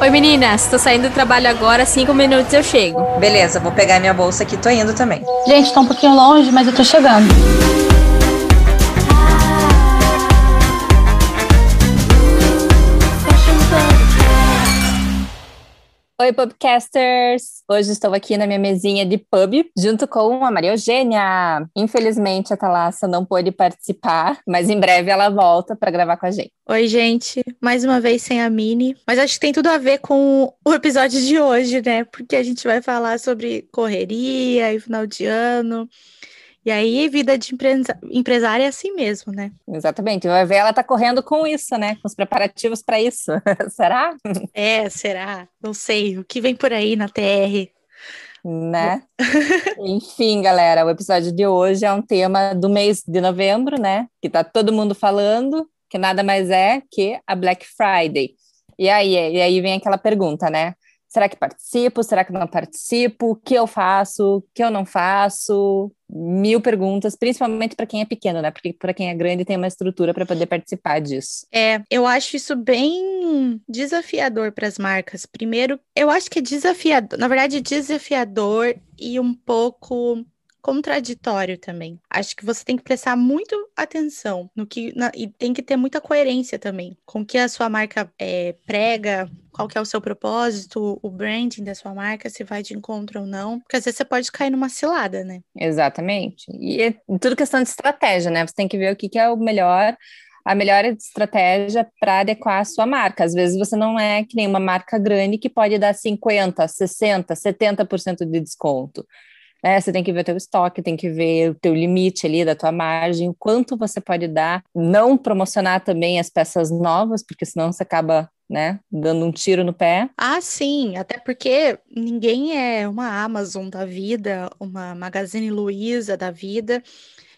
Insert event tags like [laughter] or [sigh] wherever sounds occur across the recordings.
Oi meninas, tô saindo do trabalho agora, cinco minutos eu chego. Beleza, vou pegar minha bolsa aqui, tô indo também. Gente, tá um pouquinho longe, mas eu tô chegando. Oi, Pubcasters! Hoje estou aqui na minha mesinha de pub, junto com a Maria Eugênia. Infelizmente, a Thalassa não pôde participar, mas em breve ela volta para gravar com a gente. Oi, gente. Mais uma vez sem a Mini. Mas acho que tem tudo a ver com o episódio de hoje, né? Porque a gente vai falar sobre correria e final de ano. E aí, vida de empresa... empresária é assim mesmo, né? Exatamente. Vai ver, ela tá correndo com isso, né? Com os preparativos para isso. [laughs] será? É, será? Não sei. O que vem por aí na TR? Né? Enfim, galera, o episódio de hoje é um tema do mês de novembro, né? Que tá todo mundo falando, que nada mais é que a Black Friday. E aí, e aí vem aquela pergunta, né? Será que participo? Será que não participo? O que eu faço? O que eu não faço? Mil perguntas, principalmente para quem é pequeno, né? Porque para quem é grande tem uma estrutura para poder participar disso. É, eu acho isso bem desafiador para as marcas. Primeiro, eu acho que é desafiador, na verdade, desafiador e um pouco contraditório também. Acho que você tem que prestar muito atenção no que na, e tem que ter muita coerência também com o que a sua marca é, prega, qual que é o seu propósito, o branding da sua marca, se vai de encontro ou não, porque às vezes você pode cair numa cilada, né? Exatamente. E é tudo questão de estratégia, né? Você tem que ver o que, que é o melhor a melhor estratégia para adequar a sua marca. Às vezes você não é que nem uma marca grande que pode dar 50, 60, 70% de desconto. Né? Você tem que ver o teu estoque, tem que ver o teu limite ali da tua margem, o quanto você pode dar, não promocionar também as peças novas, porque senão você acaba né, dando um tiro no pé. Ah, sim, até porque ninguém é uma Amazon da vida, uma Magazine Luiza da vida,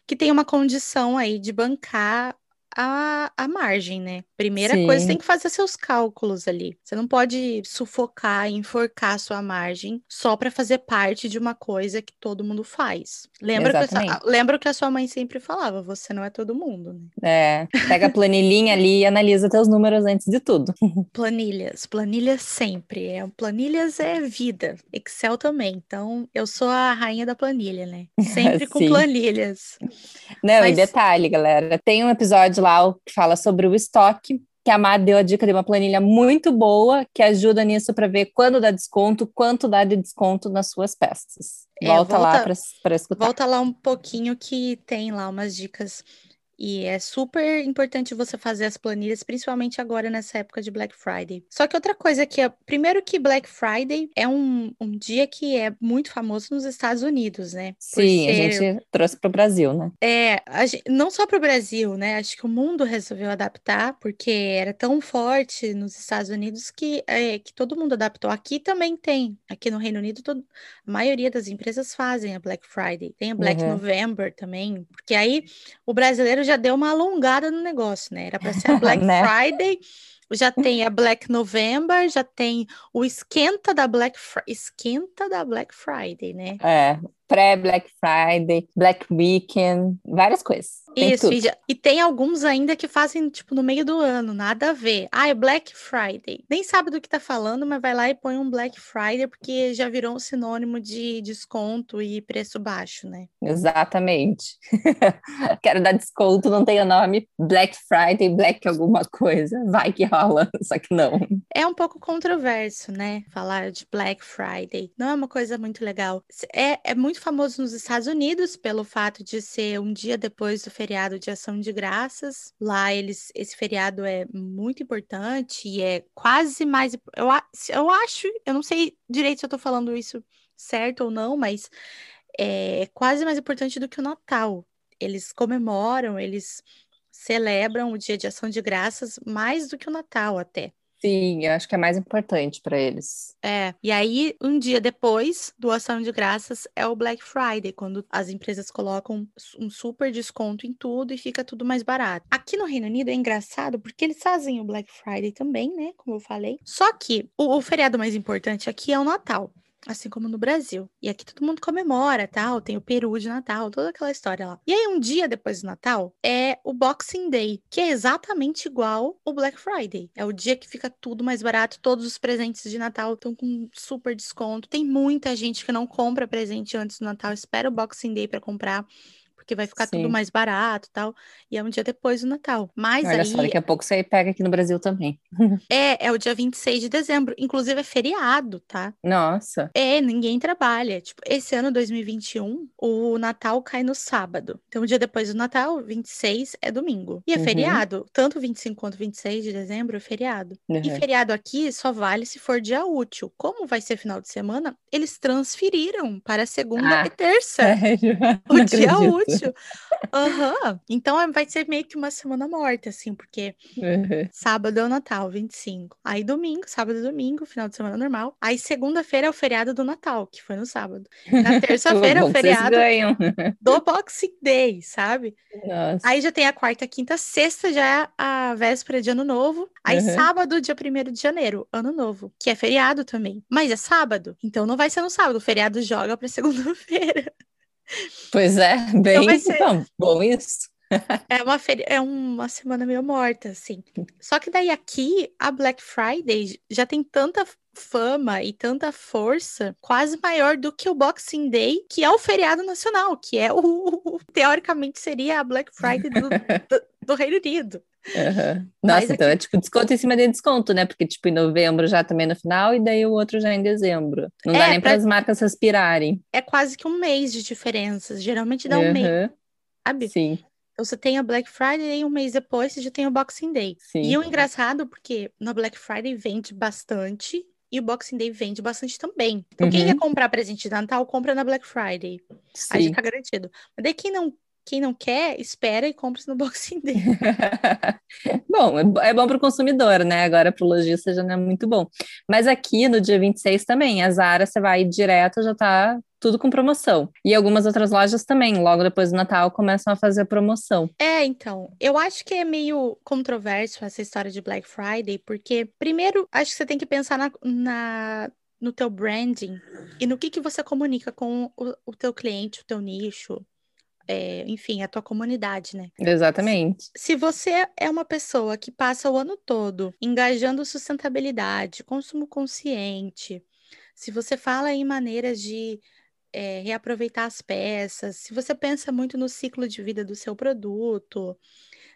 que tem uma condição aí de bancar a, a margem, né? Primeira Sim. coisa, você tem que fazer seus cálculos ali. Você não pode sufocar, enforcar a sua margem só para fazer parte de uma coisa que todo mundo faz. Lembra que, a, lembra que a sua mãe sempre falava, você não é todo mundo, né? É, pega a planilhinha ali e analisa teus números antes de tudo. [laughs] Planilhas, planilhas sempre. É, planilhas é vida. Excel também. Então, eu sou a rainha da planilha, né? [laughs] Sempre com planilhas. Não, Mas... e detalhe, galera, tem um episódio lá que fala sobre o estoque, que a Mar deu a dica de uma planilha muito boa que ajuda nisso para ver quando dá desconto, quanto dá de desconto nas suas peças. Volta, é, volta lá para escutar. Volta lá um pouquinho que tem lá umas dicas e é super importante você fazer as planilhas, principalmente agora nessa época de Black Friday. Só que outra coisa que é, primeiro que Black Friday é um, um dia que é muito famoso nos Estados Unidos, né? Sim, ser... a gente trouxe para o Brasil, né? É, gente, não só para o Brasil, né? Acho que o mundo resolveu adaptar, porque era tão forte nos Estados Unidos que, é, que todo mundo adaptou. Aqui também tem. Aqui no Reino Unido, todo, a maioria das empresas fazem a Black Friday. Tem a Black uhum. November também, porque aí o brasileiro já já deu uma alongada no negócio, né? Era para ser a [laughs] Black né? Friday, já tem a Black November, já tem o esquenta da Black Fr esquenta da Black Friday, né? É, pré-Black Friday, Black Weekend, várias coisas. Tem Isso, e, e, tem alguns ainda que fazem, tipo, no meio do ano, nada a ver. Ah, é Black Friday. Nem sabe do que tá falando, mas vai lá e põe um Black Friday, porque já virou um sinônimo de desconto e preço baixo, né? Exatamente. [laughs] Quero dar desconto, não tem o nome Black Friday, Black alguma coisa. Vai que rola, [laughs] só que não. É um pouco controverso, né? Falar de Black Friday. Não é uma coisa muito legal. É, é muito famoso nos Estados Unidos pelo fato de ser um dia depois do feriado de Ação de Graças. Lá eles, esse feriado é muito importante e é quase mais. Eu, eu acho, eu não sei direito se eu tô falando isso certo ou não, mas é quase mais importante do que o Natal. Eles comemoram, eles celebram o Dia de Ação de Graças mais do que o Natal até. Sim, eu acho que é mais importante para eles. É, e aí, um dia depois do Ação de Graças é o Black Friday, quando as empresas colocam um super desconto em tudo e fica tudo mais barato. Aqui no Reino Unido é engraçado porque eles fazem o Black Friday também, né? Como eu falei. Só que o, o feriado mais importante aqui é o Natal. Assim como no Brasil. E aqui todo mundo comemora, tal, tem o peru de Natal, toda aquela história lá. E aí um dia depois do Natal é o Boxing Day, que é exatamente igual o Black Friday. É o dia que fica tudo mais barato, todos os presentes de Natal estão com super desconto. Tem muita gente que não compra presente antes do Natal, espera o Boxing Day para comprar porque vai ficar Sim. tudo mais barato e tal. E é um dia depois do Natal. Mas Olha aí... só, daqui a pouco você pega aqui no Brasil também. [laughs] é, é o dia 26 de dezembro. Inclusive é feriado, tá? Nossa. É, ninguém trabalha. Tipo, esse ano, 2021, o Natal cai no sábado. Então, o dia depois do Natal, 26, é domingo. E é uhum. feriado. Tanto 25 quanto 26 de dezembro é feriado. Uhum. E feriado aqui só vale se for dia útil. Como vai ser final de semana, eles transferiram para segunda ah, e terça. Sério? [laughs] O Não dia acredito. útil útil. Uhum. Então é, vai ser meio que uma semana morta, assim, porque uhum. sábado é o Natal, 25. Aí domingo, sábado e domingo, final de semana normal. Aí segunda-feira é o feriado do Natal, que foi no sábado. Na [laughs] terça-feira é o feriado do Boxing Day, sabe? Nossa. Aí já tem a quarta, quinta, sexta, já é a véspera de ano novo. Aí uhum. sábado, dia 1 de janeiro, ano novo, que é feriado também. Mas é sábado, então não vai ser no sábado. O feriado joga para [laughs] segunda-feira. Pois é, bem então ser... não, bom isso. É uma, feri... é uma semana meio morta, assim. Só que daí aqui, a Black Friday já tem tanta fama e tanta força, quase maior do que o Boxing Day, que é o feriado nacional, que é o, [laughs] teoricamente seria a Black Friday do, [laughs] do, do Reino Unido. Uhum. Nossa, então aqui... é tipo desconto em cima de desconto, né? Porque, tipo, em novembro já também no final, e daí o outro já em dezembro. Não é, dá nem para as marcas respirarem. É quase que um mês de diferenças. Geralmente dá um uhum. mês. Sabe? Sim. Então você tem a Black Friday e um mês depois você já tem o Boxing Day. Sim. E o engraçado, porque na Black Friday vende bastante e o Boxing Day vende bastante também. Então, uhum. quem quer comprar presente de Natal, compra na Black Friday. Sim. Aí tá garantido. Mas daí quem não quem não quer, espera e compra no Boxing Day. [laughs] bom, é, é bom para o consumidor, né? Agora para o lojista já não é muito bom. Mas aqui no dia 26 também, a Zara você vai direto, já tá tudo com promoção. E algumas outras lojas também, logo depois do Natal, começam a fazer promoção. É, então, eu acho que é meio controverso essa história de Black Friday, porque, primeiro, acho que você tem que pensar na, na no teu branding e no que, que você comunica com o, o teu cliente, o teu nicho, é, enfim, a tua comunidade, né? Exatamente. Se você é uma pessoa que passa o ano todo engajando sustentabilidade, consumo consciente, se você fala em maneiras de é, reaproveitar as peças, se você pensa muito no ciclo de vida do seu produto,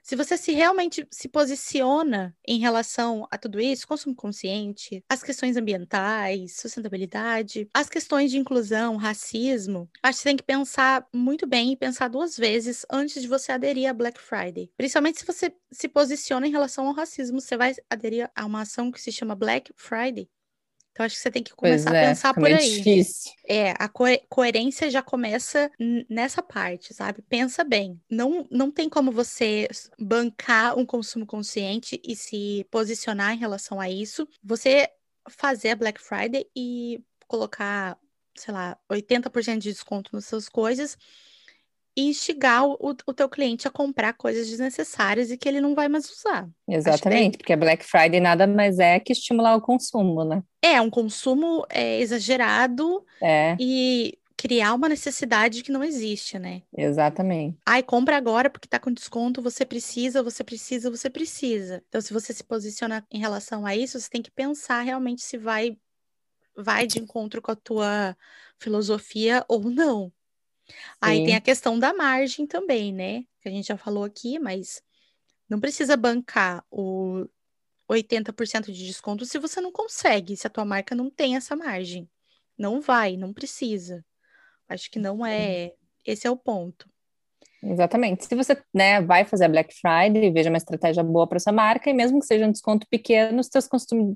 se você se realmente se posiciona em relação a tudo isso, consumo consciente, as questões ambientais, sustentabilidade, as questões de inclusão, racismo, acho que você tem que pensar muito bem e pensar duas vezes antes de você aderir a Black Friday. Principalmente se você se posiciona em relação ao racismo, você vai aderir a uma ação que se chama Black Friday. Então, acho que você tem que começar é, a pensar por aí. Difícil. É, a co coerência já começa nessa parte, sabe? Pensa bem. Não, não tem como você bancar um consumo consciente e se posicionar em relação a isso. Você fazer a Black Friday e colocar, sei lá, 80% de desconto nas suas coisas e instigar o, o teu cliente a comprar coisas desnecessárias e que ele não vai mais usar. Exatamente, porque Black Friday nada mais é que estimular o consumo, né? É, um consumo é, exagerado é. e criar uma necessidade que não existe, né? Exatamente. Ai, compra agora porque tá com desconto, você precisa, você precisa, você precisa. Então, se você se posiciona em relação a isso, você tem que pensar realmente se vai vai de encontro com a tua filosofia ou não. Aí tem a questão da margem também, né? Que a gente já falou aqui, mas não precisa bancar o 80% de desconto se você não consegue, se a tua marca não tem essa margem. Não vai, não precisa. Acho que não é. Esse é o ponto. Exatamente. Se você né, vai fazer a Black Friday, veja uma estratégia boa para sua marca, e mesmo que seja um desconto pequeno, os seus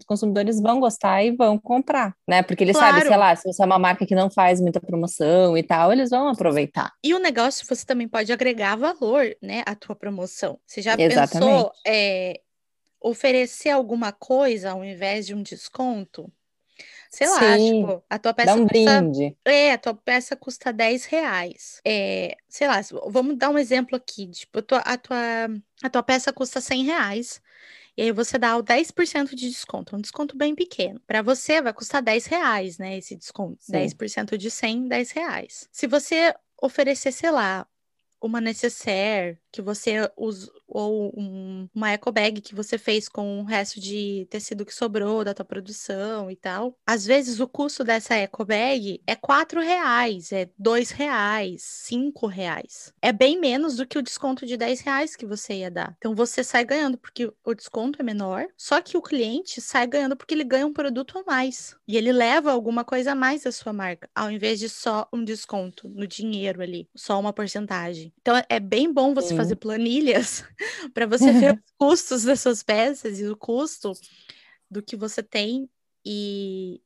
consumidores vão gostar e vão comprar, né? Porque eles claro. sabem, sei lá, se você é uma marca que não faz muita promoção e tal, eles vão aproveitar. E o negócio, você também pode agregar valor, né, à tua promoção. Você já Exatamente. pensou é, oferecer alguma coisa ao invés de um desconto? Sei lá, Sim, tipo, a tua peça dá um custa. Brinde. É, a tua peça custa 10 reais. É, sei lá, vamos dar um exemplo aqui. Tipo, a tua, a tua, a tua peça custa 100 reais. E aí você dá o 10% de desconto, um desconto bem pequeno. Para você vai custar 10 reais, né? Esse desconto. Sim. 10% de 100, 10 reais. Se você oferecer, sei lá, uma necessaire que você usa, ou um- uma eco bag que você fez com o resto de tecido que sobrou da tua produção e tal. Às vezes o custo dessa eco bag é quatro reais, é dois reais, cinco reais. É bem menos do que o desconto de 10 reais que você ia dar. Então você sai ganhando porque o desconto é menor, só que o cliente sai ganhando porque ele ganha um produto a mais. E ele leva alguma coisa a mais da sua marca, ao invés de só um desconto no dinheiro ali, só uma porcentagem. Então é bem bom você Sim. fazer planilhas [laughs] para você ver [laughs] os custos das suas peças e o custo do que você tem e,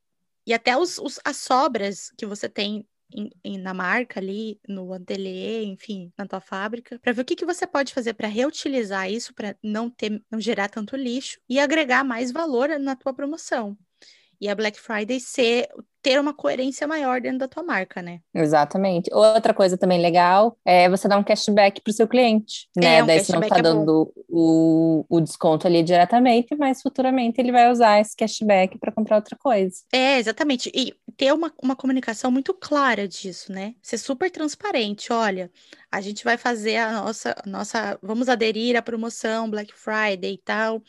e até os, os- as sobras que você tem em- em- na marca ali, no ateliê, enfim, na tua fábrica, para ver o que, que você pode fazer para reutilizar isso, para não ter, não gerar tanto lixo e agregar mais valor na tua promoção. E a Black Friday ser ter uma coerência maior dentro da tua marca, né? Exatamente. Outra coisa também legal é você dar um cashback para o seu cliente, né? É, um Daí você não está é dando o, o desconto ali diretamente, mas futuramente ele vai usar esse cashback para comprar outra coisa. É, exatamente. E ter uma, uma comunicação muito clara disso, né? Ser super transparente. Olha, a gente vai fazer a nossa, nossa. Vamos aderir à promoção Black Friday e tal.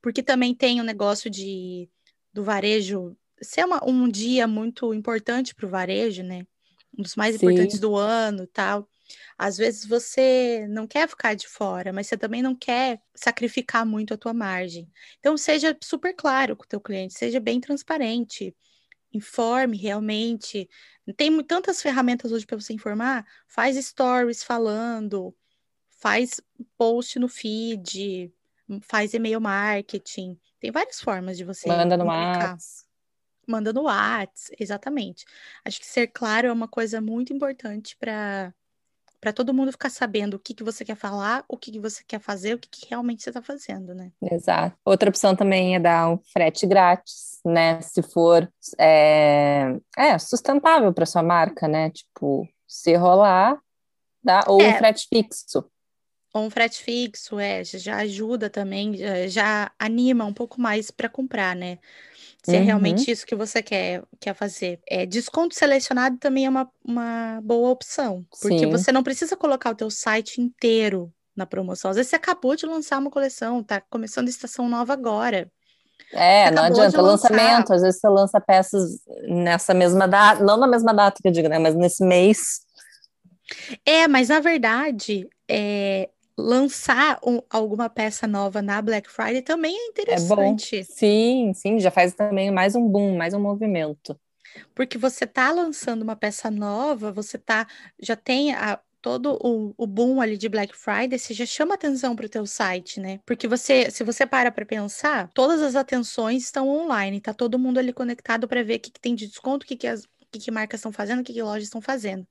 Porque também tem o negócio de do varejo ser uma- um dia muito importante para o varejo, né? Um dos mais Sim. importantes do ano tal. Às vezes você não quer ficar de fora, mas você também não quer sacrificar muito a tua margem. Então, seja super claro com o teu cliente, seja bem transparente, informe realmente. Tem tantas ferramentas hoje para você informar. Faz stories falando, faz post no feed, faz e-mail marketing. Tem várias formas de você Manda no. WhatsApp. Manda no WhatsApp, exatamente. Acho que ser claro é uma coisa muito importante para para todo mundo ficar sabendo o que, que você quer falar, o que, que você quer fazer, o que, que realmente você está fazendo, né? Exato. Outra opção também é dar um frete grátis, né? Se for é, é, sustentável para sua marca, né? Tipo, se rolar, dá, ou um É. frete fixo. Ou um frete fixo, é, já- ajuda também, já, já anima um pouco mais para comprar, né? Se é Uhum. realmente isso que você quer, quer fazer. É, desconto selecionado também é uma, uma boa opção, porque Sim. você não precisa colocar o teu site inteiro na promoção. Às vezes você acabou de lançar uma coleção, tá começando a estação nova agora. É, não adianta lançar. lançamento, às vezes você lança peças nessa mesma data, não na mesma data que eu digo, né? Mas nesse mês. É, mas na verdade, é, lançar um- alguma peça nova na Black Friday também é É interessante. Sim, sim, já faz também mais um boom, mais um movimento. Porque você tá lançando uma peça nova, você tá já tem a- todo o, o boom ali de Black Friday, você já chama atenção para o teu site, né? Porque você, se você para para pensar, todas as atenções estão online, tá todo mundo ali conectado para ver o que, que tem de desconto, o que, que as que, que marcas estão fazendo, o que, que lojas estão fazendo.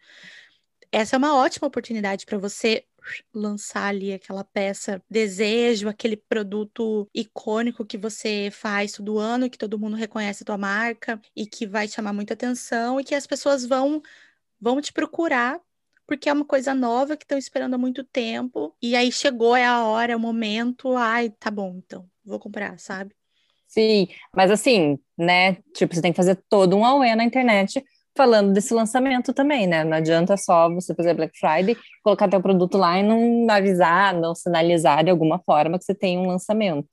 Essa é uma ótima oportunidade para você lançar ali aquela peça desejo, aquele produto icônico que você faz todo ano, que todo mundo reconhece a tua marca e que vai chamar muita atenção e que as pessoas vão vão te procurar porque é uma coisa nova que estão esperando há muito tempo e aí chegou é a hora, é o momento, ai, tá bom, então, vou comprar, sabe? Sim, mas assim, né? Tipo, você tem que fazer todo um auê na internet falando desse lançamento também, né? Não adianta só você fazer Black Friday, colocar teu produto lá e não avisar, não sinalizar de alguma forma que você tem um lançamento.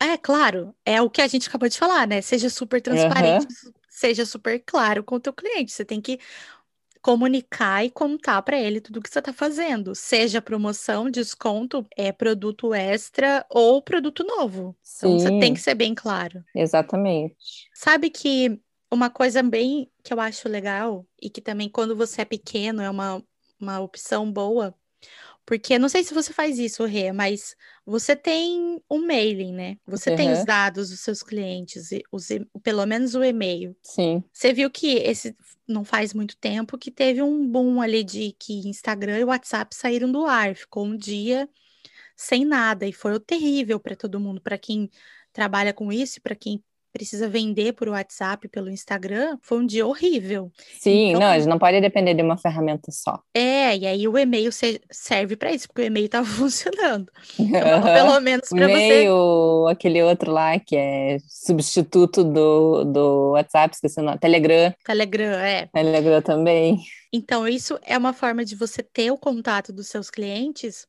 É, claro, é o que a gente acabou de falar, né? Seja super transparente, seja super claro com o teu cliente. Você tem que comunicar e contar para ele tudo o que você está fazendo, seja promoção, desconto, é produto extra ou produto novo. Então você tem Sim. que ser bem claro. Exatamente. Sabe que uma coisa bem que eu acho legal e que também quando você é pequeno é uma, uma opção boa, porque não sei se você faz isso, Rê, mas você tem um mailing, né? Você tem os Uhum. dados dos seus clientes, os pelo menos o e-mail. Sim. Você viu que esse não faz muito tempo que teve um boom ali de que Instagram e WhatsApp saíram do ar, ficou um dia sem nada e foi terrível para todo mundo, para quem trabalha com isso, para quem precisa vender por WhatsApp, pelo Instagram, foi um dia horrível. Sim, Então- não, a gente não pode depender de uma ferramenta só. É, e aí o e-mail se- serve para isso, porque o e-mail estava [laughs] funcionando. Então, pelo menos para você. e-mail, aquele outro lá que é substituto do, do WhatsApp, esqueci o nome, Telegram, Telegram, é. Telegram também. Então, isso é uma forma de você ter o contato dos seus clientes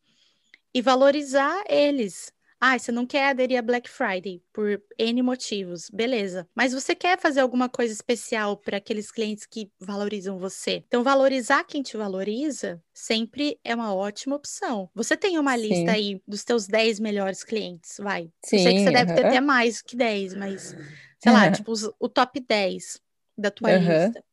e valorizar eles. Ah, você não quer aderir a Black Friday por N motivos, beleza. Mas você quer fazer alguma coisa especial para aqueles clientes que valorizam você. Então, valorizar quem te valoriza sempre é uma ótima opção. Você tem uma Sim. lista aí dos teus 10 melhores clientes, vai. Eu Sim, sei que você deve ter até mais que 10, mas sei lá, [laughs] tipo os- o top 10 da tua lista.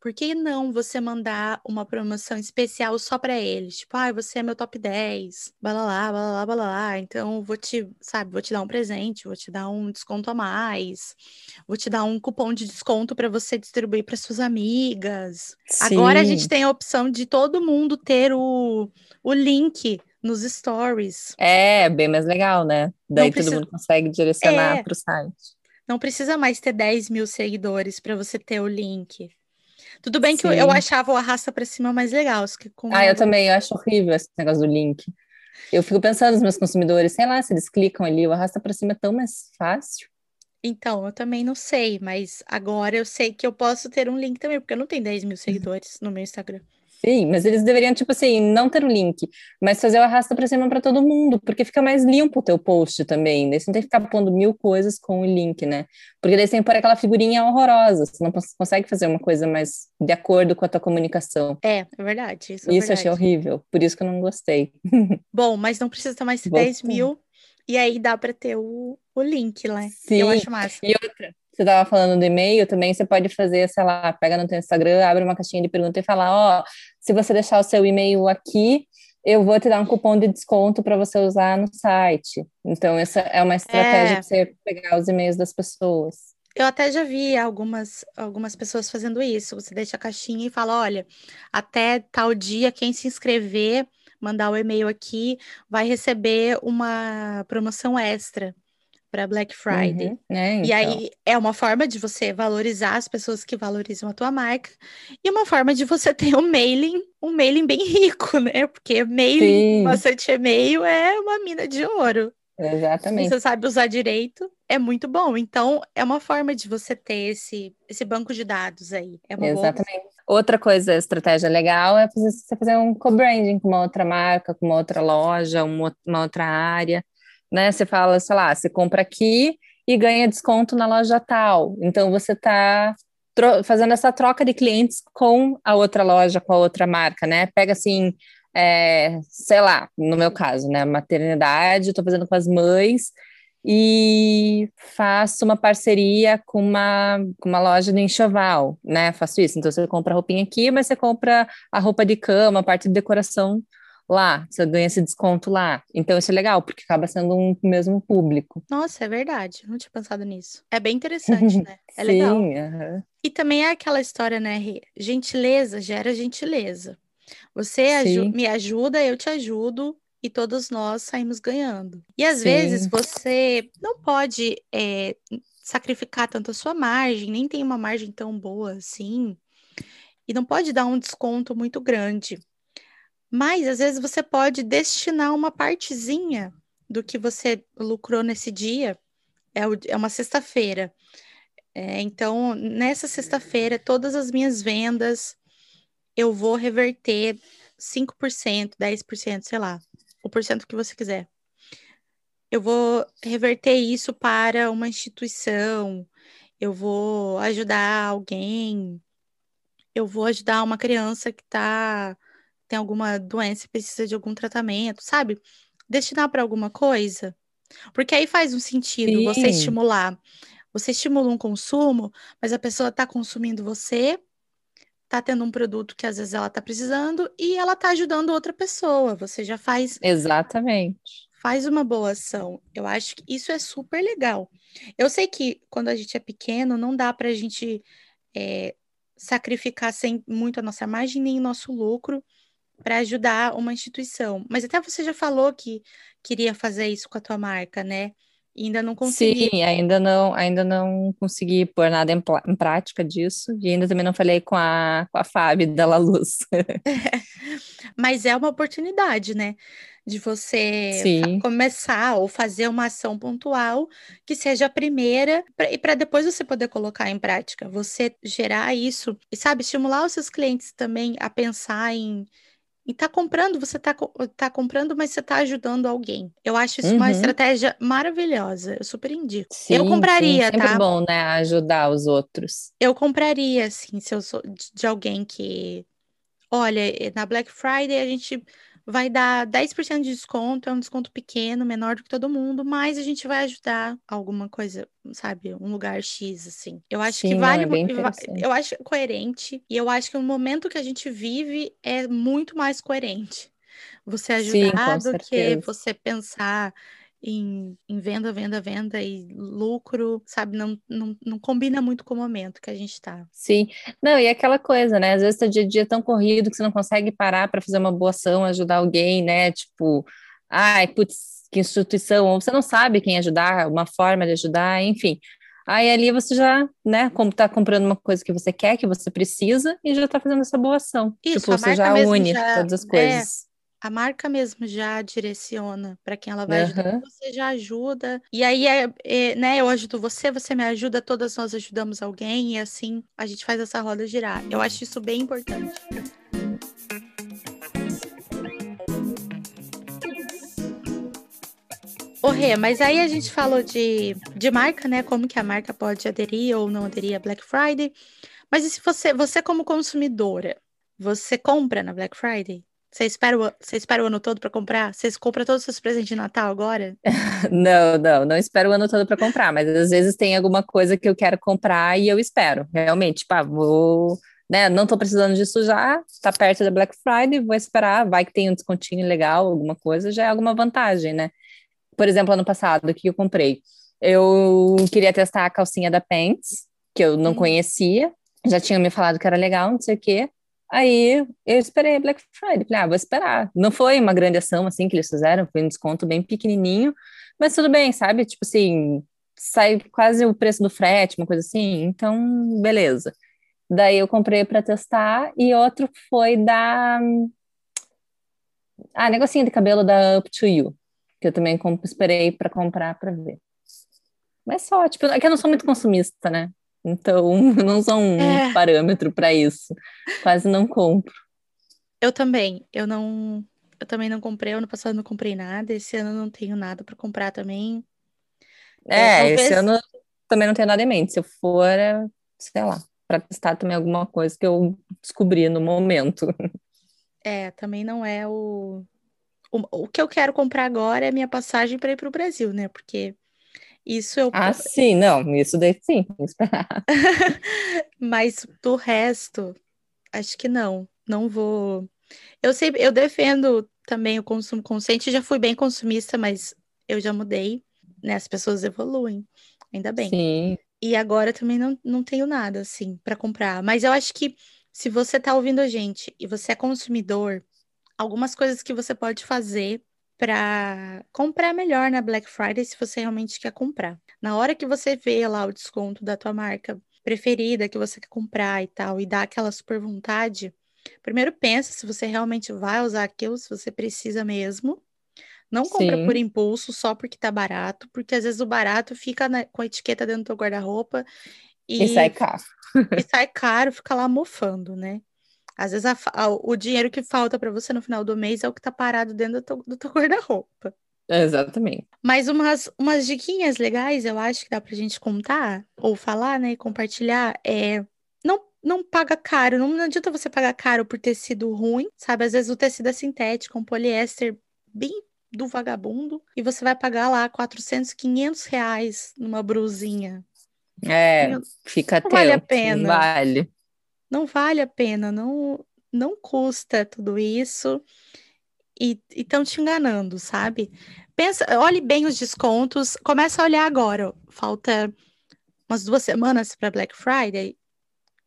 Por que não você mandar uma promoção especial só para eles? Tipo, ah, você é meu top 10, balalá, balalá, balalá. Então, vou te, sabe, vou te dar um presente, vou te dar um desconto a mais, vou te dar um cupom de desconto para você distribuir para suas amigas. Agora a gente Sim. tem a opção de todo mundo ter o, o link nos stories. É, bem mais legal, né? Daí todo precisa- mundo consegue direcionar É. para o site. Não precisa mais ter 10 mil seguidores para você ter o link. Tudo bem que eu, eu Sim. achava o arrasta para cima mais legal. que com Ah, eu também, eu acho horrível esse negócio do link. Eu fico pensando nos meus consumidores, sei lá, se eles clicam ali, o arrasta para cima é tão mais fácil. Então, eu também não sei, mas agora eu sei que eu posso ter um link também, porque eu não tenho 10 mil seguidores no meu Instagram. Sim, mas eles deveriam, tipo assim, não ter o link, mas fazer o arrasta para cima para todo mundo, porque fica mais limpo o teu post também. Daí você não tem que ficar pondo mil coisas com o link, né? Porque daí você tem que pôr aquela figurinha horrorosa, você não cons- consegue fazer uma coisa mais de acordo com a tua comunicação. É, é verdade. Isso, é Isso eu achei horrível, por isso que eu não gostei. [laughs] Bom, mas não precisa ter mais de Voltou. 10 mil. E aí dá para ter o, o link, né? Sim. Eu acho massa. E outra, você estava falando do e-mail, também você pode fazer, sei lá, pega no teu Instagram, abre uma caixinha de pergunta e fala, ó, se você deixar o seu e-mail aqui, eu vou te dar um cupom de desconto para você usar no site. Então, essa é uma estratégia É. para você pegar os e-mails das pessoas. Eu até já vi algumas, algumas pessoas fazendo isso. Você deixa a caixinha e fala: olha, até tal dia, quem se inscrever, mandar o e-mail aqui, vai receber uma promoção extra para Black Friday. Uhum, né? E Então, aí é uma forma de você valorizar as pessoas que valorizam a tua marca e uma forma de você [laughs] ter um mailing, um mailing bem rico, né? Porque mailing, Sim. bastante e-mail é uma mina de ouro. Se Exatamente. você sabe usar direito, é muito bom. Então, é uma forma de você ter esse, esse banco de dados aí. É uma boa Exatamente. Outra coisa, estratégia legal é você fazer um co-branding com uma outra marca, com uma outra loja, uma outra área, né? Você fala, sei lá, você compra aqui e ganha desconto na loja tal. Então você está fazendo essa troca de clientes com a outra loja, com a outra marca, né? Pega assim, é, sei lá, no meu caso, né? Maternidade, estou fazendo com as mães e faço uma parceria com uma, com uma loja de enxoval, né? Faço isso. Então, você compra a roupinha aqui, mas você compra a roupa de cama, a parte de decoração lá. Você ganha esse desconto lá. Então, isso é legal, porque acaba sendo um mesmo público. Nossa, é verdade. Não tinha pensado nisso. É bem interessante, [laughs] né? É legal. Sim, aham. E também é aquela história, né, Rê? Gentileza gera gentileza. Você aju- me ajuda, eu te ajudo e todos nós saímos ganhando. E às Sim. vezes você não pode é, sacrificar tanto a sua margem, nem tem uma margem tão boa assim, e não pode dar um desconto muito grande. Mas às vezes você pode destinar uma partezinha do que você lucrou nesse dia. É, o- é uma sexta-feira. É, então, nessa sexta-feira, todas as minhas vendas eu vou reverter 5%, 10%, sei lá, o porcento que você quiser. Eu vou reverter isso para uma instituição, eu vou ajudar alguém, eu vou ajudar uma criança que tá, tem alguma doença e precisa de algum tratamento, sabe? Destinar para alguma coisa. Porque aí faz um sentido você Sim. estimular. Você estimula um consumo, mas a pessoa está consumindo você, está tendo um produto que às vezes ela está precisando e ela está ajudando outra pessoa. Você já faz Exatamente. faz uma boa ação. Eu acho que isso é super legal. Eu sei que quando a gente é pequeno, não dá para a gente é, sacrificar sem muito a nossa margem nem o nosso lucro para ajudar uma instituição. Mas até você já falou que queria fazer isso com a tua marca, né? E ainda não consegui. Sim, ainda não, ainda não consegui pôr nada em, em, prática disso. E ainda também não falei com a, com a Fábio da La Luz. [laughs] [laughs] Mas é uma oportunidade, né? De você começar ou fazer uma ação pontual que seja a primeira, pra, e para depois você poder colocar em prática. Você gerar isso e, sabe, estimular os seus clientes também a pensar em e tá comprando, você tá, tá comprando, mas você tá ajudando alguém. Eu acho isso uhum. uma estratégia maravilhosa. Eu super indico. Sim, eu compraria, sim, sempre tá? bom, né? Ajudar os outros. Eu compraria, assim, se eu sou de alguém que. Olha, na Black Friday a gente vai dar 10% de desconto, é um desconto pequeno, menor do que todo mundo, mas a gente vai ajudar alguma coisa, sabe, um lugar X, assim. Eu acho Sim, que vale, não, é eu acho coerente, e eu acho que o momento que a gente vive é muito mais coerente. Você ajudar Sim, do que você pensar em, em, venda, venda, venda e lucro, sabe? Não, não, não combina muito com o momento que a gente está. Sim, não, e aquela coisa, né? Às vezes tá dia a dia tão corrido que você não consegue parar para fazer uma boa ação, ajudar alguém, né? Tipo, ai, putz, que instituição, ou você não sabe quem ajudar, uma forma de ajudar, enfim. Aí ali você já, né, como tá comprando uma coisa que você quer, que você precisa, e já tá fazendo essa boa ação. Isso, tipo, você já une já, todas as é, coisas. É a marca mesmo já direciona para quem ela vai uhum. ajudar, você já ajuda. E aí, é, é, né, eu ajudo você, você me ajuda, todas nós ajudamos alguém, e assim a gente faz essa roda girar. Eu acho isso bem importante. Ô, Rê, mas aí a gente falou de, de marca, né? Como que a marca pode aderir ou não aderir a Black Friday. Mas e se você, você como consumidora, você compra na Black Friday? Você espera, o, você espera o ano todo para comprar? Você compra todos os seus presentes de Natal agora? [laughs] não, não, não espero o ano todo para comprar, mas às vezes tem alguma coisa que eu quero comprar e eu espero. Realmente, tipo, ah, vou, né, não tô precisando disso já, tá perto da Black Friday, vou esperar, vai que tem um descontinho legal, alguma coisa, já é alguma vantagem, né? Por exemplo, ano passado, o que eu comprei? Eu queria testar a calcinha da Pants, que eu não hum. conhecia, já tinha me falado que era legal, não sei o quê. Aí eu esperei Black Friday, falei, ah, vou esperar. Não foi uma grande ação assim que eles fizeram, foi um desconto bem pequenininho, mas tudo bem, sabe? Tipo assim, sai quase o preço do frete, uma coisa assim, então beleza. Daí eu comprei para testar e outro foi da ah, negocinho de cabelo da Up to You, que eu também esperei para comprar para ver. Mas só, tipo, é que eu não sou muito consumista, né? Então, [laughs] não sou um é. parâmetro para isso. Quase não compro. Eu também. Eu não. Eu também não comprei. Ano passado não comprei nada. Esse ano não tenho nada para comprar também. É, é talvez... esse ano também não tenho nada em mente. Se eu for, é, sei lá, para testar também alguma coisa que eu descobri no momento. [laughs] É, também não é o. O, o que eu quero comprar agora é minha passagem para ir para o Brasil, né? Porque isso eu. Ah, sim, não, isso daí sim, [laughs] [laughs] Mas do resto, acho que não. Não vou. Eu sei, eu defendo também o consumo consciente, já fui bem consumista, mas eu já mudei, né? As pessoas evoluem, ainda bem. Sim. E agora também não, não tenho nada, assim, para comprar. Mas eu acho que se você tá ouvindo a gente e você é consumidor, algumas coisas que você pode fazer para comprar melhor na Black Friday se você realmente quer comprar. Na hora que você vê lá o desconto da tua marca preferida que você quer comprar e tal, e dá aquela super vontade, primeiro pensa se você realmente vai usar aquilo, se você precisa mesmo. Não compra Sim. por impulso só porque tá barato, porque às vezes o barato fica na, com a etiqueta dentro do teu guarda-roupa e, e sai caro. e sai caro, fica lá mofando, né? Às vezes a, a, o dinheiro que falta para você no final do mês é o que tá parado dentro do teu, do teu [laughs] guarda-roupa. Exatamente. Mas umas, umas diquinhas legais, eu acho que dá pra gente contar, ou falar, né, e compartilhar, é... Não, não paga caro, não, não adianta você pagar caro por tecido ruim, sabe? Às vezes o tecido é sintético, um poliéster bem do vagabundo, e você vai pagar lá 400, 500 reais numa brusinha. É, fica não vale a pena. Vale não vale a pena, não, não custa tudo isso e estão te enganando, sabe? Pensa, olhe bem os descontos, começa a olhar agora. Falta umas duas semanas para Black Friday.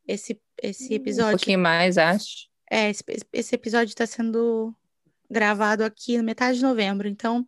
Esse, esse episódio. Um pouquinho mais, acho. É, esse, esse episódio está sendo gravado aqui na metade de novembro, então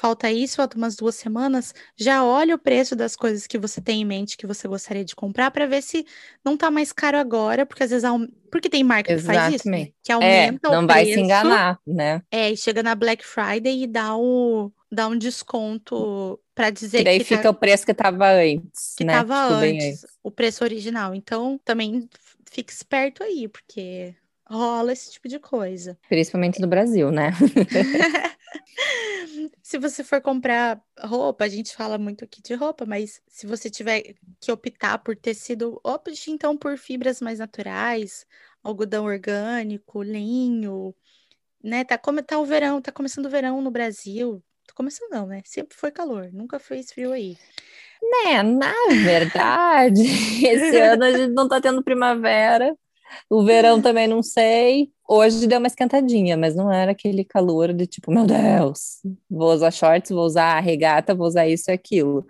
falta isso, falta umas duas semanas, já olha o preço das coisas que você tem em mente que você gostaria de comprar para ver se não tá mais caro agora, porque às vezes porque tem marca que faz isso, né? que aumenta é, não o vai preço. se enganar, né? É, e chega na Black Friday e dá o dá um desconto para dizer Que daí que fica tá, o preço que tava antes, que né? tava Tipo, antes, o preço original. Então, também fique esperto aí, porque rola esse tipo de coisa. Principalmente no Brasil, né? [laughs] Se você for comprar roupa, a gente fala muito aqui de roupa, mas se você tiver que optar por tecido, opte então por fibras mais naturais, algodão orgânico, linho, né? Tá, como, tá o verão, tá começando o verão no Brasil. Tá começando não, né? Sempre foi calor, nunca fez frio aí. É, na verdade, [laughs] esse ano a gente não tá tendo primavera. O verão também não sei. Hoje deu uma esquentadinha, mas não era aquele calor de tipo, meu Deus, vou usar shorts, vou usar regata, vou usar isso e aquilo.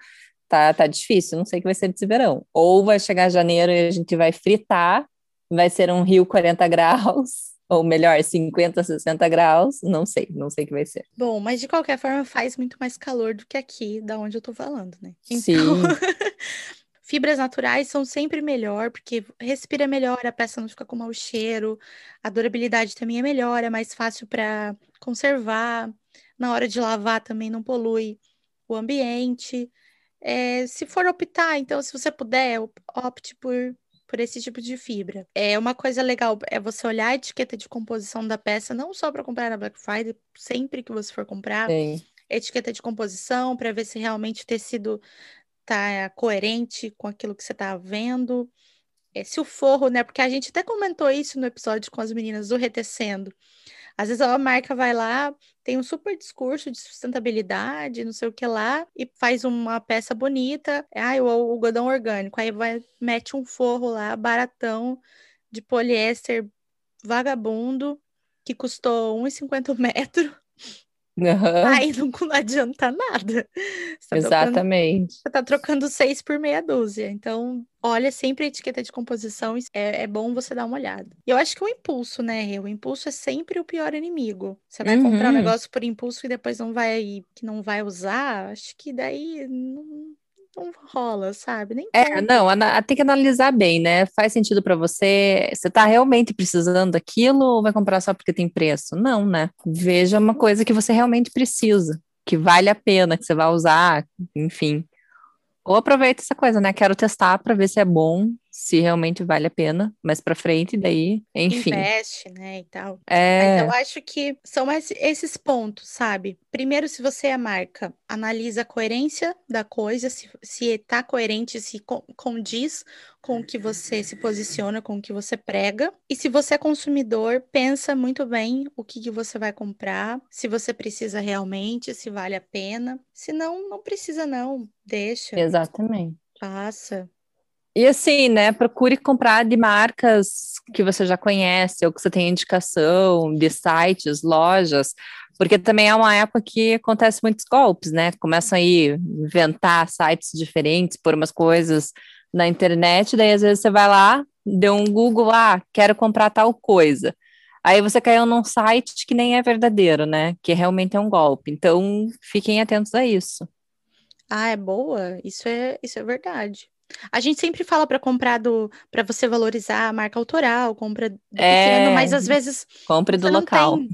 Tá, tá difícil, não sei o que vai ser desse verão. Ou vai chegar janeiro e a gente vai fritar, vai ser um rio 40 [laughs] graus, ou melhor, 50, 60 graus, não sei, não sei o que vai ser. Bom, mas de qualquer forma faz muito mais calor do que aqui, da onde eu tô falando, né? Sim. [laughs] Fibras naturais são sempre melhor, porque respira melhor, a peça não fica com mau cheiro, a durabilidade também é melhor, é mais fácil para conservar, na hora de lavar também não polui o ambiente. É, se for optar, então, se você puder, op- opte por, por esse tipo de fibra. É uma coisa legal, é você olhar a etiqueta de composição da peça, não só para comprar na Black Friday, sempre que você for comprar, Sim. etiqueta de composição para ver se realmente o tecido tá coerente com aquilo que você tá vendo. É, se o forro, né? Porque a gente até comentou isso no episódio com as meninas do Retecendo. Às vezes a marca vai lá, tem um super discurso de sustentabilidade, não sei o que lá, e faz uma peça bonita, ah, o algodão orgânico, aí vai, mete um forro lá, baratão, de poliéster vagabundo, que custou 1,50 metro, Aham, aí não, não adianta nada. Você tá trocando Exatamente. você tá trocando seis por meia dúzia. Então, olha sempre a etiqueta de composição. É, é bom você dar uma olhada. E eu acho que o impulso, né? O impulso é sempre o pior inimigo. Você vai comprar um Uhum. negócio por impulso e depois não vai, que não vai usar. Acho que daí não, não rola, sabe? Nem É, não, tem que analisar bem, né? Faz sentido para você? Você tá realmente precisando daquilo ou vai comprar só porque tem preço? Não, né? Veja uma coisa que você realmente precisa, que vale a pena, que você vai usar, enfim. Ou aproveita essa coisa, né? Quero testar para ver se é bom, se realmente vale a pena, mais para frente, daí, enfim. Investe, né, e tal. Mas É, eu acho que são esse- esses pontos, sabe? Primeiro, se você é marca, analisa a coerência da coisa, se, se tá coerente, se co- condiz com o que você se posiciona, com o que você prega. E se você é consumidor, pensa muito bem o que, que você vai comprar, se você precisa realmente, se vale a pena. Se não, não precisa não, deixa, exatamente. passa. E assim, né? Procure comprar de marcas que você já conhece ou que você tem indicação de sites, lojas, porque também é uma época que acontece muitos golpes, né? Começam aí inventar sites diferentes, por umas coisas na internet, daí às vezes você vai lá, deu um Google, ah, quero comprar tal coisa. Aí você caiu num site que nem é verdadeiro, né? Que realmente é um golpe. Então, fiquem atentos a isso. Ah, é boa? Isso é, isso é verdade. A gente sempre fala para comprar do, para você valorizar a marca autoral, compra do pequeno, É. mas às vezes Compre do local. tem,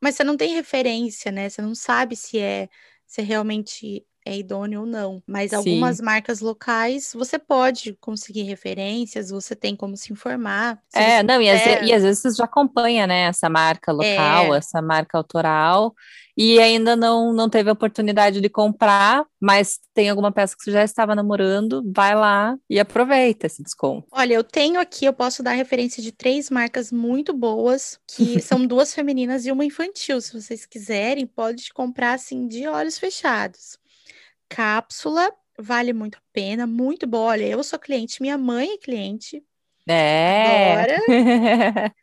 mas você não tem referência, né? Você não sabe se é, se realmente é idôneo ou não. Mas Sim. algumas marcas locais você pode conseguir referências, você tem como se informar. Se É, não, e às, e às vezes você já acompanha, né, essa marca local, É. essa marca autoral, e ainda não, não teve a oportunidade de comprar, mas tem alguma peça que você já estava namorando, vai lá e aproveita esse desconto. Olha, eu tenho aqui, eu posso dar referência de três marcas muito boas, que [laughs] são duas femininas e uma infantil. Se vocês quiserem, pode comprar assim de olhos fechados. Cápsula, vale muito a pena, muito boa. Olha, eu sou cliente, minha mãe é cliente. É. Adora.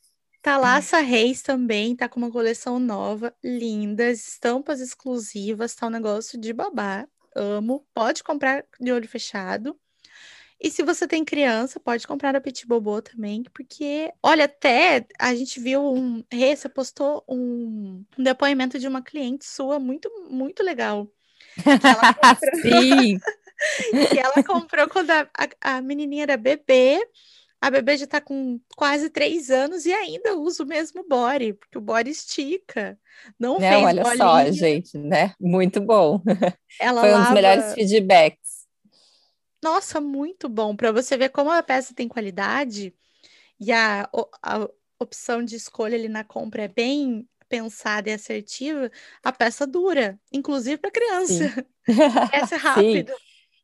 Thalassa [laughs] Reis também tá com uma coleção nova, lindas, estampas exclusivas, tá um negócio de babá. Amo. Pode comprar de olho fechado. E se você tem criança, pode comprar da Petit Bobo também, porque, olha, até a gente viu um. Rê, você postou um, um depoimento de uma cliente sua muito, muito legal. Comprou... [laughs] Sim! [laughs] que ela comprou quando a, a, a menininha era bebê. A bebê já tá com quase três anos e ainda usa o mesmo body, porque o body estica. Não, não fez olha bolinha. só, gente, né? Muito bom. [laughs] Ela Foi um lava... dos melhores feedbacks. Nossa, muito bom. Para você ver como a peça tem qualidade e a, a opção de escolha ali na compra é bem pensada e assertiva, a peça dura, inclusive para criança. [laughs] Essa é [laughs] rápido.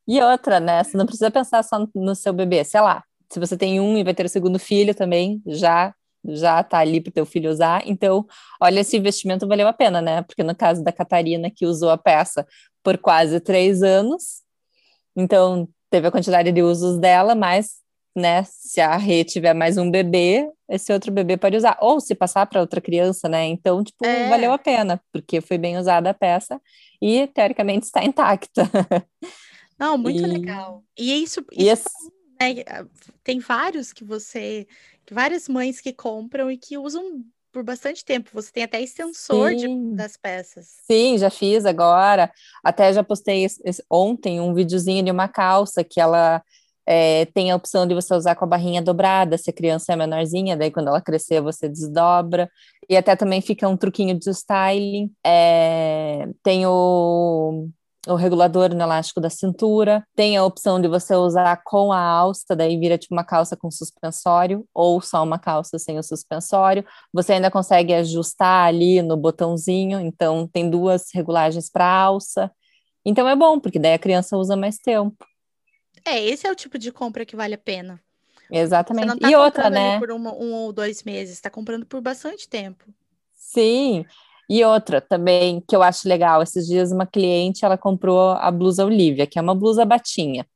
E outra, né? Você não precisa pensar só no seu bebê, sei lá. Se você tem um e vai ter o segundo filho também, já já tá ali para o teu filho usar. Então, olha, esse investimento valeu a pena, né? Porque no caso da Catarina, que usou a peça por quase três anos, então teve a quantidade de usos dela, mas, né, se a Rê tiver mais um bebê, esse outro bebê pode usar. Ou se passar para outra criança, né? Então, tipo, É. valeu a pena, porque foi bem usada a peça e, teoricamente, está intacta. [laughs] Não, muito E- legal. E isso, E isso esse- né, tem vários que você, várias mães que compram e que usam por bastante tempo. Você tem até extensor de- das peças. Sim, já fiz agora. Até já postei esse- esse- ontem um videozinho de uma calça que ela é, tem a opção de você usar com a barrinha dobrada, se a criança é menorzinha, daí quando ela crescer você desdobra. E até também fica um truquinho de styling. É, tem o, o regulador no elástico da cintura, tem a opção de você usar com a alça, daí vira tipo uma calça com suspensório, ou só uma calça sem o suspensório. Você ainda consegue ajustar ali no botãozinho, então tem duas regulagens para alça. Então é bom, porque daí a criança usa mais tempo. É, esse é o tipo de compra que vale a pena. Exatamente. tá e outra, né? por uma- um ou dois meses, está comprando por bastante tempo. Sim. E outra também que eu acho legal, esses dias uma cliente, ela comprou a blusa Olivia, que é uma blusa batinha.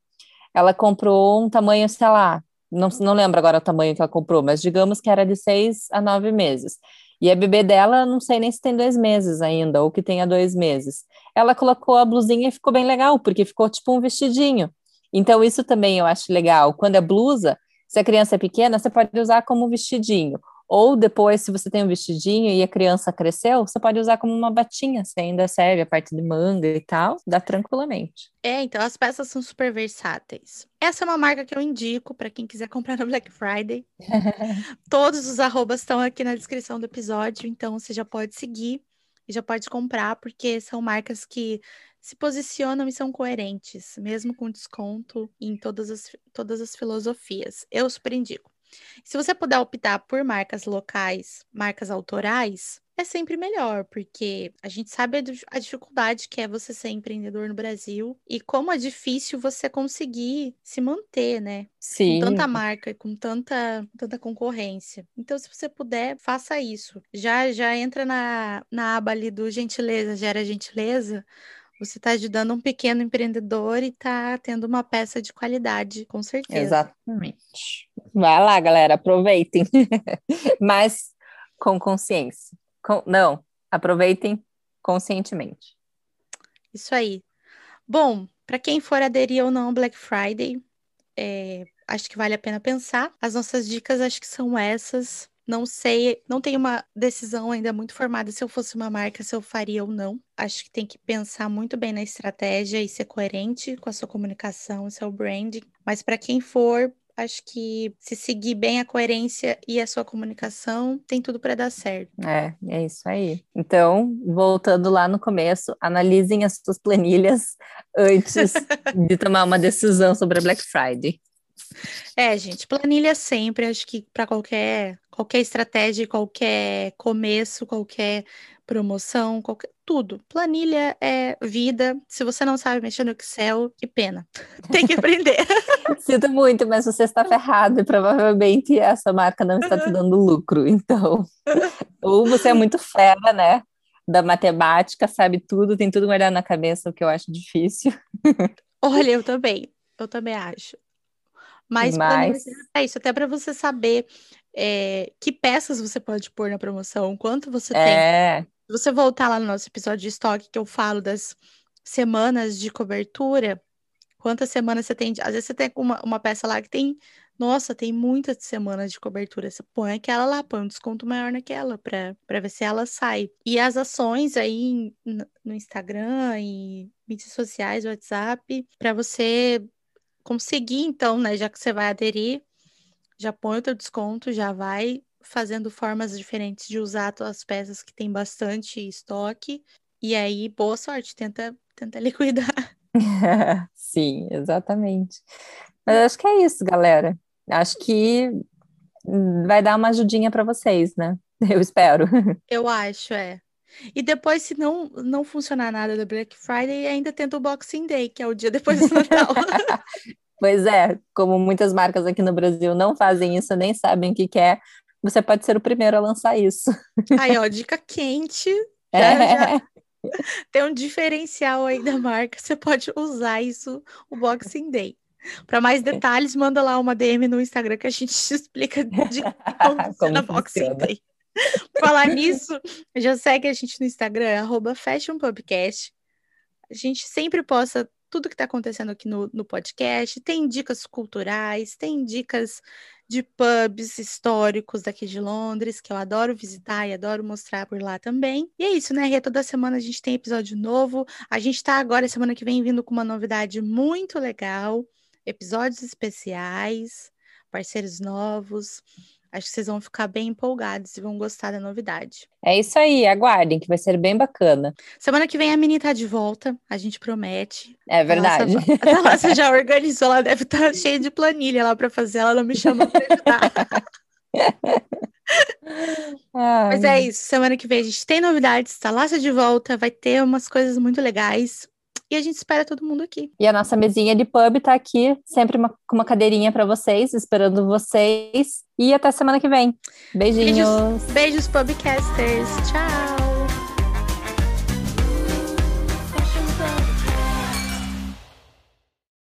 Ela comprou um tamanho, sei lá, não, não lembro agora o tamanho que ela comprou, mas digamos que era de seis a nove meses. E a bebê dela, não sei nem se tem dois meses ainda, ou que tenha dois meses. Ela colocou a blusinha e ficou bem legal, porque ficou tipo um vestidinho. Então, isso também eu acho legal. Quando é blusa, se a criança é pequena, você pode usar como vestidinho. Ou depois, se você tem um vestidinho e a criança cresceu, você pode usar como uma batinha, se ainda serve a parte de manga e tal, dá tranquilamente. É, então as peças são super versáteis. Essa é uma marca que eu indico para quem quiser comprar no Black Friday. [laughs] Todos os arrobas estão aqui na descrição do episódio, então você já pode seguir e já pode comprar, porque são marcas que se posicionam e são coerentes, mesmo com desconto em todas as, todas as filosofias. Eu super indico. Se você puder optar por marcas locais, marcas autorais, é sempre melhor, porque a gente sabe a, dif- a dificuldade que é você ser empreendedor no Brasil e como é difícil você conseguir se manter, né? Sim. com tanta marca e com tanta, tanta concorrência. Então, se você puder, faça isso. Já já entra na, na aba ali do gentileza, gera gentileza. Você está ajudando um pequeno empreendedor e está tendo uma peça de qualidade, com certeza. Exatamente. Vai lá, galera, aproveitem. [laughs] Mas com consciência. Com- não, aproveitem conscientemente. Isso aí. Bom, para quem for aderir ou não ao Black Friday, é, acho que vale a pena pensar. As nossas dicas acho que são essas. Não sei, não tenho uma decisão ainda muito formada se eu fosse uma marca, se eu faria ou não. Acho que tem que pensar muito bem na estratégia e ser coerente com a sua comunicação, seu branding. Mas para quem for, acho que se seguir bem a coerência e a sua comunicação, tem tudo para dar certo. É, é isso aí. Então, voltando lá no começo, analisem as suas planilhas [laughs] antes de tomar uma decisão sobre a Black Friday. É, gente, planilha sempre, acho que para qualquer qualquer estratégia, qualquer começo, qualquer promoção, qualquer tudo. Planilha é vida. Se você não sabe mexer no Excel, que pena. [laughs] Tem que aprender. [laughs] Sinto muito, mas você está ferrado e provavelmente essa marca não está te dando lucro. Então, [laughs] ou você é muito fera, né? Da matemática, sabe tudo, tem tudo guardado na cabeça, o que eu acho difícil. Olha, eu também. Eu também acho. Mas Mas- pra isso, até para você saber é, que peças você pode pôr na promoção, quanto você tem. É, Se você voltar lá no nosso episódio de estoque, que eu falo das semanas de cobertura, Quantas semanas você tem? Às vezes você tem uma, uma peça lá que tem. Nossa, tem muitas semanas de cobertura. Você põe aquela lá, põe um desconto maior naquela para ver se ela sai. E as ações aí no Instagram e mídias sociais, WhatsApp, para você conseguir, então, né? Já que você vai aderir, já põe o teu desconto, já vai fazendo formas diferentes de usar as peças que tem bastante estoque. E aí, boa sorte, tenta, tenta liquidar. [laughs] [laughs] Sim, exatamente. Mas acho que é isso, galera. Acho que vai dar uma ajudinha para vocês, né? [laughs] Eu espero. Eu acho, é. E depois, se não, não funcionar nada da Black Friday, ainda tenta o Boxing Day, que é o dia depois do Natal. Pois é, como muitas marcas aqui no Brasil não fazem isso, nem sabem o que, que é, você pode ser o primeiro a lançar isso. Aí, ó, dica quente. Já, é. já tem um diferencial aí da marca. Você pode usar isso o Boxing Day. Para mais detalhes, manda lá uma DM no Instagram que a gente te explica de como [laughs] funciona Boxing Day. Falar nisso, já segue a gente no Instagram, arroba FashionPubcast. A gente sempre posta tudo que está acontecendo aqui no, no podcast. Tem dicas culturais, tem dicas de pubs históricos daqui de Londres, que eu adoro visitar e adoro mostrar por lá também. E é isso, né, Rê? Toda semana a gente tem episódio novo. A gente está agora, semana que vem, vindo com uma novidade muito legal, episódios especiais, parceiros novos. Acho que vocês vão ficar bem empolgados e vão gostar da novidade. É isso aí, aguardem, que vai ser bem bacana. Semana que vem a Mini tá de volta, a gente promete. É verdade. A [laughs] já organizou, ela deve estar tá cheia de planilha lá para fazer, ela não me chama para ajudar. [laughs] Mas é isso, semana que vem a gente tem novidades, tá lá de volta, vai ter umas coisas muito legais. E a gente espera todo mundo aqui. E a nossa mesinha de pub tá aqui, sempre uma, com uma cadeirinha para vocês, esperando vocês. E até semana que vem. Beijinhos. Beijos, beijos pubcasters. Tchau.